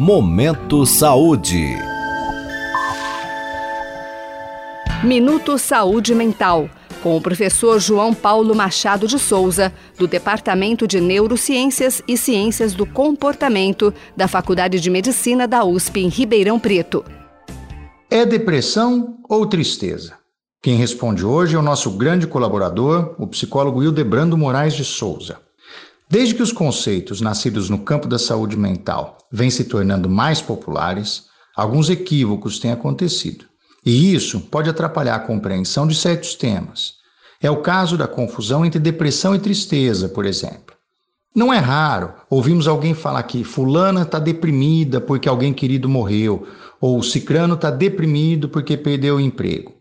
Momento Saúde. Minuto Saúde Mental, com o professor João Paulo Machado de Souza, do Departamento de Neurociências e Ciências do Comportamento da Faculdade de Medicina da USP em Ribeirão Preto. É depressão ou tristeza? Quem responde hoje é o nosso grande colaborador, o psicólogo Hildebrando Moraes de Souza. Desde que os conceitos nascidos no campo da saúde mental vêm se tornando mais populares, alguns equívocos têm acontecido. E isso pode atrapalhar a compreensão de certos temas. É o caso da confusão entre depressão e tristeza, por exemplo. Não é raro ouvirmos alguém falar que fulana está deprimida porque alguém querido morreu, ou cicrano está deprimido porque perdeu o emprego.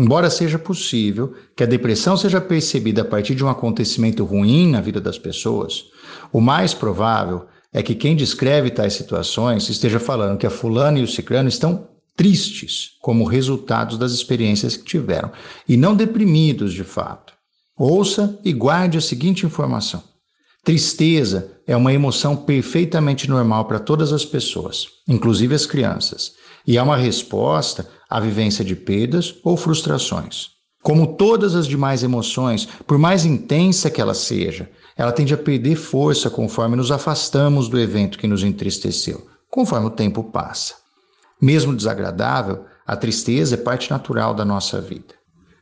Embora seja possível que a depressão seja percebida a partir de um acontecimento ruim na vida das pessoas, o mais provável é que quem descreve tais situações esteja falando que a fulana e o ciclano estão tristes como resultados das experiências que tiveram e não deprimidos de fato. Ouça e guarde a seguinte informação: tristeza é uma emoção perfeitamente normal para todas as pessoas, inclusive as crianças, e é uma resposta à vivência de perdas ou frustrações. Como todas as demais emoções, por mais intensa que ela seja, ela tende a perder força conforme nos afastamos do evento que nos entristeceu, conforme o tempo passa. Mesmo desagradável, a tristeza é parte natural da nossa vida.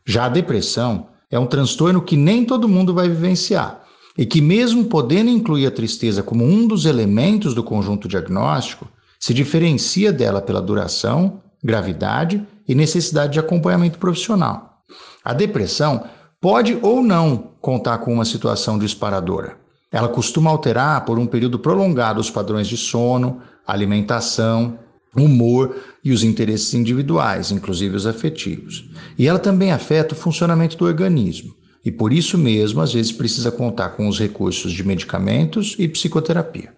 Já a depressão é um transtorno que nem todo mundo vai vivenciar e que, mesmo podendo incluir a tristeza como um dos elementos do conjunto diagnóstico, se diferencia dela pela duração, gravidade e necessidade de acompanhamento profissional. A depressão pode ou não contar com uma situação disparadora. Ela costuma alterar por um período prolongado os padrões de sono, alimentação, humor e os interesses individuais, inclusive os afetivos. E ela também afeta o funcionamento do organismo. E por isso mesmo, às vezes, precisa contar com os recursos de medicamentos e psicoterapia.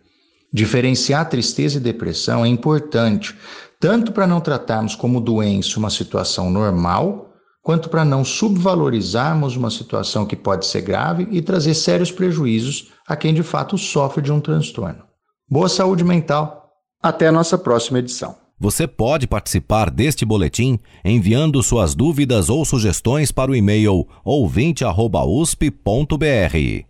Diferenciar tristeza e depressão é importante, tanto para não tratarmos como doença uma situação normal, quanto para não subvalorizarmos uma situação que pode ser grave e trazer sérios prejuízos a quem de fato sofre de um transtorno. Boa saúde mental! Até a nossa próxima edição. Você pode participar deste boletim enviando suas dúvidas ou sugestões para o e-mail ouvinte.usp.br.